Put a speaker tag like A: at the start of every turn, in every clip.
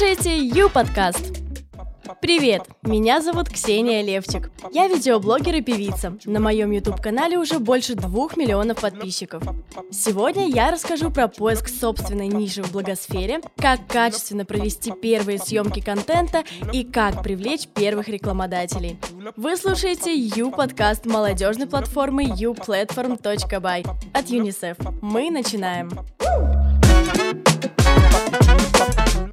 A: слушаете Ю-подкаст. Привет, меня зовут Ксения Левчик. Я видеоблогер и певица. На моем YouTube-канале уже больше двух миллионов подписчиков. Сегодня я расскажу про поиск собственной ниши в блогосфере, как качественно провести первые съемки контента и как привлечь первых рекламодателей. Вы слушаете Ю-подкаст молодежной платформы uplatform.by от UNICEF. Мы начинаем.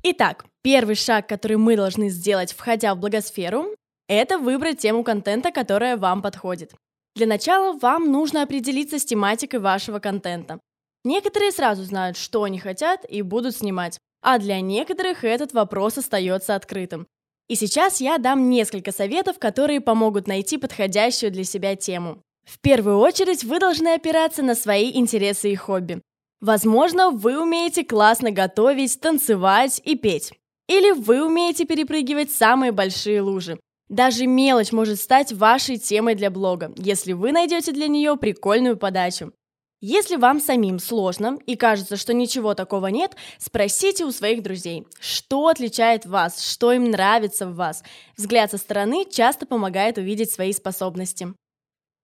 A: Итак, первый шаг, который мы должны сделать, входя в благосферу, это выбрать тему контента, которая вам подходит. Для начала вам нужно определиться с тематикой вашего контента. Некоторые сразу знают, что они хотят и будут снимать, а для некоторых этот вопрос остается открытым. И сейчас я дам несколько советов, которые помогут найти подходящую для себя тему. В первую очередь вы должны опираться на свои интересы и хобби. Возможно, вы умеете классно готовить, танцевать и петь. Или вы умеете перепрыгивать самые большие лужи. Даже мелочь может стать вашей темой для блога, если вы найдете для нее прикольную подачу. Если вам самим сложно и кажется, что ничего такого нет, спросите у своих друзей, что отличает вас, что им нравится в вас. Взгляд со стороны часто помогает увидеть свои способности.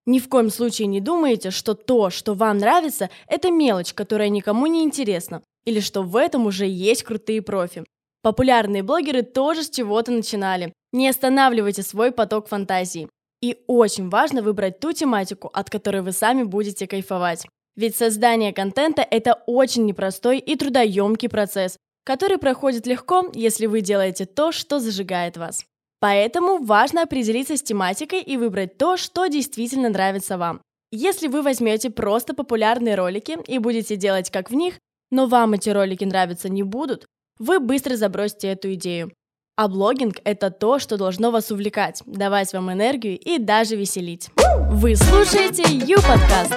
A: Ни в коем случае не думайте, что то, что вам нравится, это мелочь, которая никому не интересна, или что в этом уже есть крутые профи. Популярные блогеры тоже с чего-то начинали. Не останавливайте свой поток фантазии. И очень важно выбрать ту тематику, от которой вы сами будете кайфовать. Ведь создание контента – это очень непростой и трудоемкий процесс, который проходит легко, если вы делаете то, что зажигает вас. Поэтому важно определиться с тематикой и выбрать то, что действительно нравится вам. Если вы возьмете просто популярные ролики и будете делать как в них, но вам эти ролики нравиться не будут, вы быстро забросите эту идею. А блогинг – это то, что должно вас увлекать, давать вам энергию и даже веселить. Вы слушаете Ю-подкаст.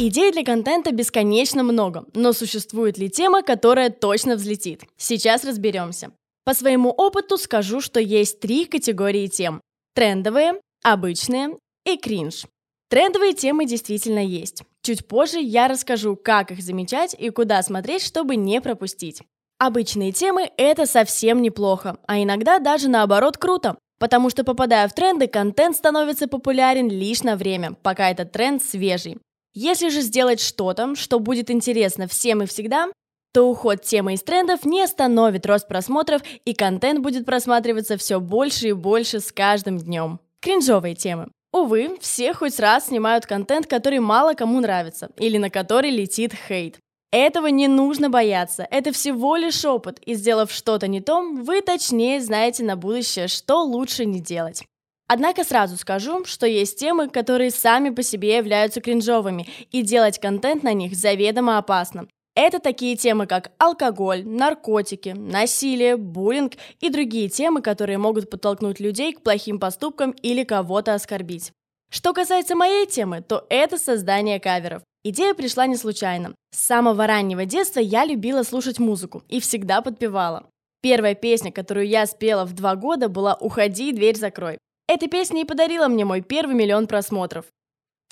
A: Идей для контента бесконечно много, но существует ли тема, которая точно взлетит? Сейчас разберемся. По своему опыту скажу, что есть три категории тем. Трендовые, обычные и кринж. Трендовые темы действительно есть. Чуть позже я расскажу, как их замечать и куда смотреть, чтобы не пропустить. Обычные темы – это совсем неплохо, а иногда даже наоборот круто, потому что попадая в тренды, контент становится популярен лишь на время, пока этот тренд свежий. Если же сделать что-то, что будет интересно всем и всегда, то уход темы из трендов не остановит рост просмотров, и контент будет просматриваться все больше и больше с каждым днем. Кринжовые темы. Увы, все хоть раз снимают контент, который мало кому нравится, или на который летит хейт. Этого не нужно бояться, это всего лишь опыт, и сделав что-то не то, вы точнее знаете на будущее, что лучше не делать. Однако сразу скажу, что есть темы, которые сами по себе являются кринжовыми, и делать контент на них заведомо опасно. Это такие темы, как алкоголь, наркотики, насилие, буллинг и другие темы, которые могут подтолкнуть людей к плохим поступкам или кого-то оскорбить. Что касается моей темы, то это создание каверов. Идея пришла не случайно. С самого раннего детства я любила слушать музыку и всегда подпевала. Первая песня, которую я спела в два года, была «Уходи, дверь закрой». Эта песня и подарила мне мой первый миллион просмотров.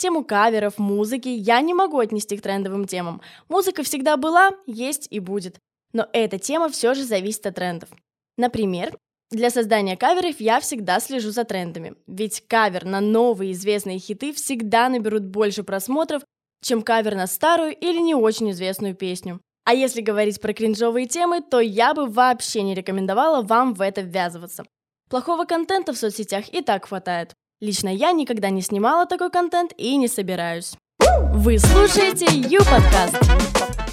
A: Тему каверов, музыки я не могу отнести к трендовым темам. Музыка всегда была, есть и будет. Но эта тема все же зависит от трендов. Например, для создания каверов я всегда слежу за трендами, ведь кавер на новые известные хиты всегда наберут больше просмотров, чем кавер на старую или не очень известную песню. А если говорить про кринжовые темы, то я бы вообще не рекомендовала вам в это ввязываться. Плохого контента в соцсетях и так хватает. Лично я никогда не снимала такой контент и не собираюсь. Вы слушаете Ю-подкаст.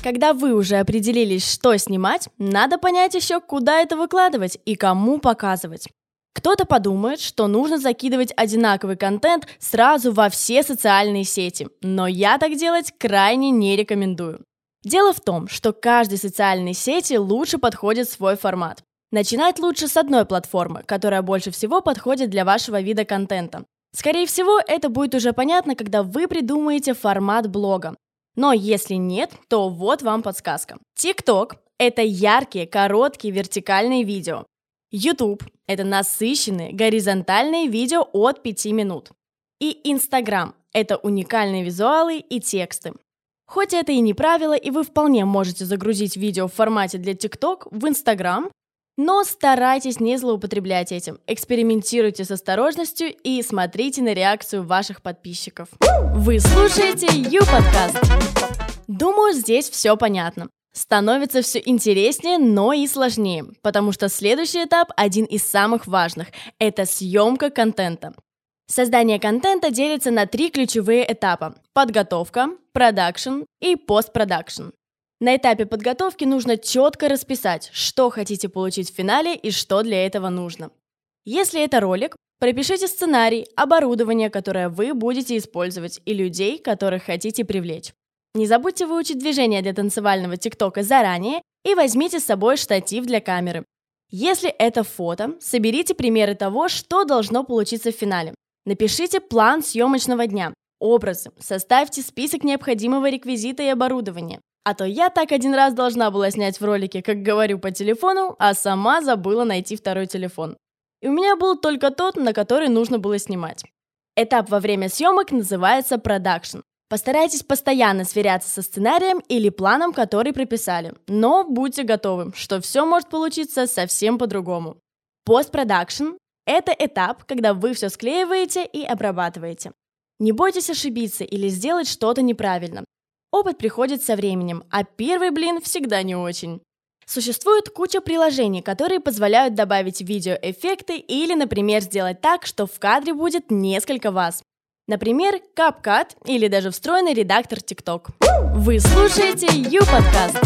A: Когда вы уже определились, что снимать, надо понять еще, куда это выкладывать и кому показывать. Кто-то подумает, что нужно закидывать одинаковый контент сразу во все социальные сети, но я так делать крайне не рекомендую. Дело в том, что каждой социальной сети лучше подходит свой формат. Начинать лучше с одной платформы, которая больше всего подходит для вашего вида контента. Скорее всего, это будет уже понятно, когда вы придумаете формат блога. Но если нет, то вот вам подсказка. TikTok – это яркие, короткие, вертикальные видео. YouTube – это насыщенные, горизонтальные видео от 5 минут. И Instagram – это уникальные визуалы и тексты. Хоть это и не правило, и вы вполне можете загрузить видео в формате для TikTok в Instagram, Но старайтесь не злоупотреблять этим, экспериментируйте с осторожностью и смотрите на реакцию ваших подписчиков. Вы слушаете Ю-подкаст. Думаю, здесь все понятно. Становится все интереснее, но и сложнее, потому что следующий этап один из самых важных – это съемка контента. Создание контента делится на три ключевые этапа – подготовка, продакшн и постпродакшн. На этапе подготовки нужно четко расписать, что хотите получить в финале и что для этого нужно. Если это ролик, пропишите сценарий, оборудование, которое вы будете использовать, и людей, которых хотите привлечь. Не забудьте выучить движение для танцевального тиктока заранее и возьмите с собой штатив для камеры. Если это фото, соберите примеры того, что должно получиться в финале. Напишите план съемочного дня, образы, составьте список необходимого реквизита и оборудования. А то я так один раз должна была снять в ролике, как говорю по телефону, а сама забыла найти второй телефон. И у меня был только тот, на который нужно было снимать. Этап во время съемок называется продакшн. Постарайтесь постоянно сверяться со сценарием или планом, который прописали, но будьте готовы, что все может получиться совсем по-другому. Постпродакшн – это этап, когда вы все склеиваете и обрабатываете. Не бойтесь ошибиться или сделать что-то неправильно. Опыт приходит со временем, а первый блин всегда не очень. Существует куча приложений, которые позволяют добавить видеоэффекты или, например, сделать так, что в кадре будет несколько вас. Например, CapCut или даже встроенный редактор TikTok. Вы слушаете Ю-подкаст.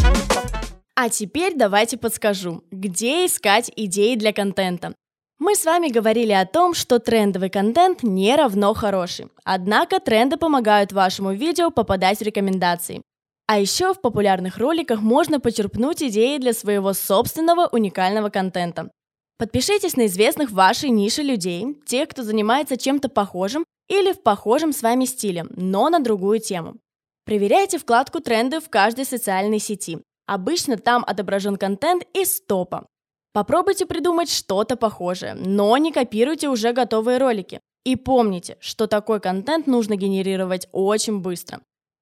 A: А теперь давайте подскажу, где искать идеи для контента. Мы с вами говорили о том, что трендовый контент не равно хороший. Однако тренды помогают вашему видео попадать в рекомендации. А еще в популярных роликах можно почерпнуть идеи для своего собственного уникального контента. Подпишитесь на известных в вашей нише людей, тех, кто занимается чем-то похожим или в похожем с вами стиле, но на другую тему. Проверяйте вкладку «Тренды» в каждой социальной сети. Обычно там отображен контент из топа. Попробуйте придумать что-то похожее, но не копируйте уже готовые ролики. И помните, что такой контент нужно генерировать очень быстро.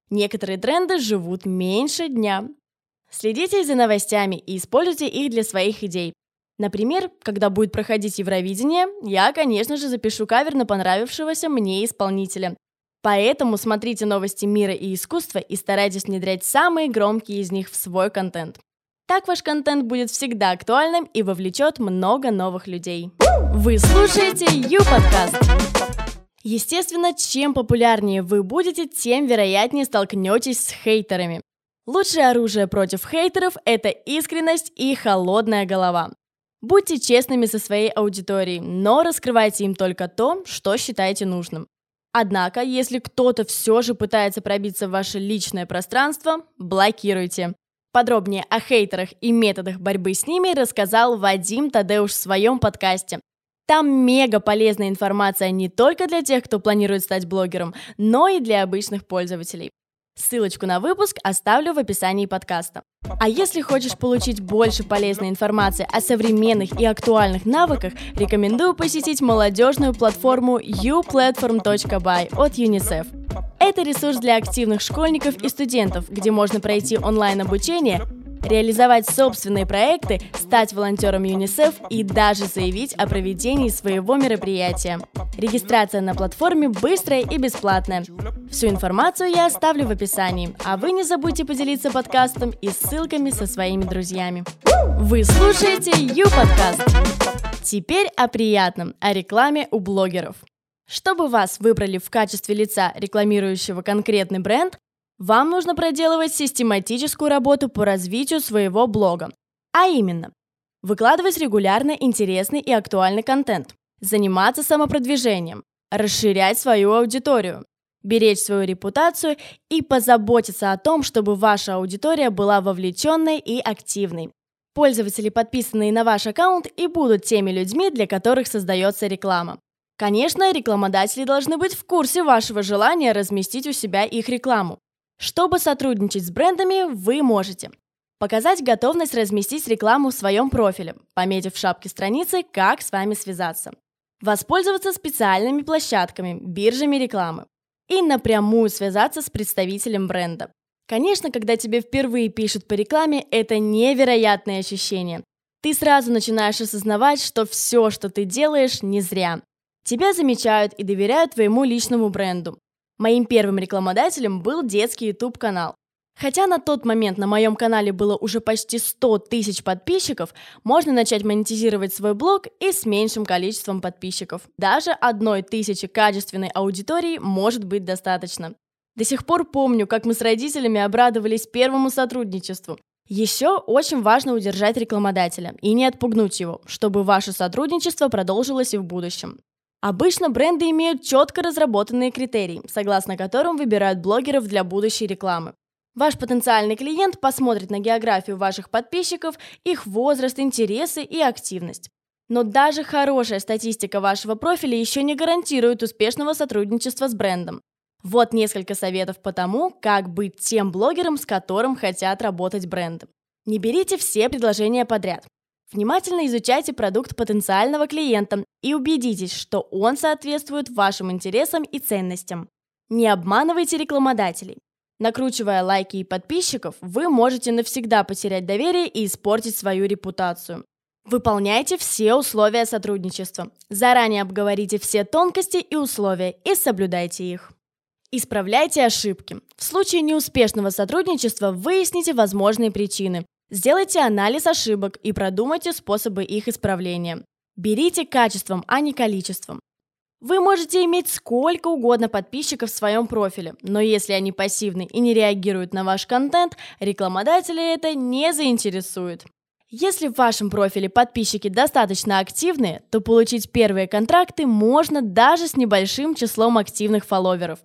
A: Некоторые тренды живут меньше дня. Следите за новостями и используйте их для своих идей. Например, когда будет проходить Евровидение, я, конечно же, запишу кавер на понравившегося мне исполнителя. Поэтому смотрите новости мира и искусства и старайтесь внедрять самые громкие из них в свой контент. Так ваш контент будет всегда актуальным и вовлечет много новых людей. Вы слушаете Ю-подкаст. Естественно, чем популярнее вы будете, тем вероятнее столкнетесь с хейтерами. Лучшее оружие против хейтеров – это искренность и холодная голова. Будьте честными со своей аудиторией, но раскрывайте им только то, что считаете нужным. Однако, если кто-то все же пытается пробиться в ваше личное пространство, блокируйте. Подробнее о хейтерах и методах борьбы с ними рассказал Вадим Тадеуш в своем подкасте. Там мега полезная информация не только для тех, кто планирует стать блогером, но и для обычных пользователей. Ссылочку на выпуск оставлю в описании подкаста. А если хочешь получить больше полезной информации о современных и актуальных навыках, рекомендую посетить молодежную платформу uplatform.by от UNICEF. Это ресурс для активных школьников и студентов, где можно пройти онлайн-обучение реализовать собственные проекты, стать волонтером ЮНИСЕФ и даже заявить о проведении своего мероприятия. Регистрация на платформе быстрая и бесплатная. Всю информацию я оставлю в описании, а вы не забудьте поделиться подкастом и ссылками со своими друзьями. Вы слушаете Ю-подкаст. Теперь о приятном, о рекламе у блогеров. Чтобы вас выбрали в качестве лица, рекламирующего конкретный бренд, вам нужно проделывать систематическую работу по развитию своего блога. А именно, выкладывать регулярно интересный и актуальный контент, заниматься самопродвижением, расширять свою аудиторию, беречь свою репутацию и позаботиться о том, чтобы ваша аудитория была вовлеченной и активной. Пользователи, подписанные на ваш аккаунт, и будут теми людьми, для которых создается реклама. Конечно, рекламодатели должны быть в курсе вашего желания разместить у себя их рекламу. Чтобы сотрудничать с брендами, вы можете показать готовность разместить рекламу в своем профиле, пометив в шапке страницы, как с вами связаться, воспользоваться специальными площадками, биржами рекламы и напрямую связаться с представителем бренда. Конечно, когда тебе впервые пишут по рекламе, это невероятное ощущение. Ты сразу начинаешь осознавать, что все, что ты делаешь, не зря. Тебя замечают и доверяют твоему личному бренду. Моим первым рекламодателем был детский YouTube-канал. Хотя на тот момент на моем канале было уже почти 100 тысяч подписчиков, можно начать монетизировать свой блог и с меньшим количеством подписчиков. Даже одной тысячи качественной аудитории может быть достаточно. До сих пор помню, как мы с родителями обрадовались первому сотрудничеству. Еще очень важно удержать рекламодателя и не отпугнуть его, чтобы ваше сотрудничество продолжилось и в будущем. Обычно бренды имеют четко разработанные критерии, согласно которым выбирают блогеров для будущей рекламы. Ваш потенциальный клиент посмотрит на географию ваших подписчиков, их возраст, интересы и активность. Но даже хорошая статистика вашего профиля еще не гарантирует успешного сотрудничества с брендом. Вот несколько советов по тому, как быть тем блогером, с которым хотят работать бренды. Не берите все предложения подряд. Внимательно изучайте продукт потенциального клиента и убедитесь, что он соответствует вашим интересам и ценностям. Не обманывайте рекламодателей. Накручивая лайки и подписчиков, вы можете навсегда потерять доверие и испортить свою репутацию. Выполняйте все условия сотрудничества. Заранее обговорите все тонкости и условия и соблюдайте их. Исправляйте ошибки. В случае неуспешного сотрудничества выясните возможные причины. Сделайте анализ ошибок и продумайте способы их исправления. Берите качеством, а не количеством. Вы можете иметь сколько угодно подписчиков в своем профиле, но если они пассивны и не реагируют на ваш контент, рекламодатели это не заинтересует. Если в вашем профиле подписчики достаточно активные, то получить первые контракты можно даже с небольшим числом активных фолловеров.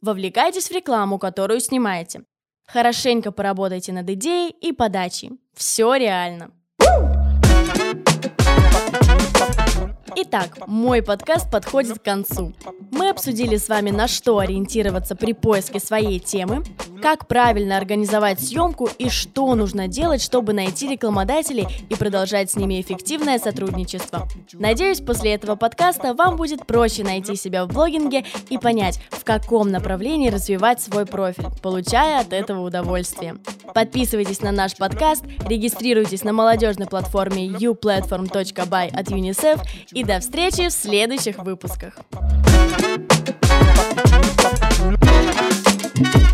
A: Вовлекайтесь в рекламу, которую снимаете. Хорошенько поработайте над идеей и подачей. Все реально. Итак, мой подкаст подходит к концу. Мы обсудили с вами, на что ориентироваться при поиске своей темы, как правильно организовать съемку и что нужно делать, чтобы найти рекламодателей и продолжать с ними эффективное сотрудничество. Надеюсь, после этого подкаста вам будет проще найти себя в блогинге и понять, в каком направлении развивать свой профиль, получая от этого удовольствие. Подписывайтесь на наш подкаст, регистрируйтесь на молодежной платформе uplatform.by от UNICEF и до встречи в следующих выпусках. thank you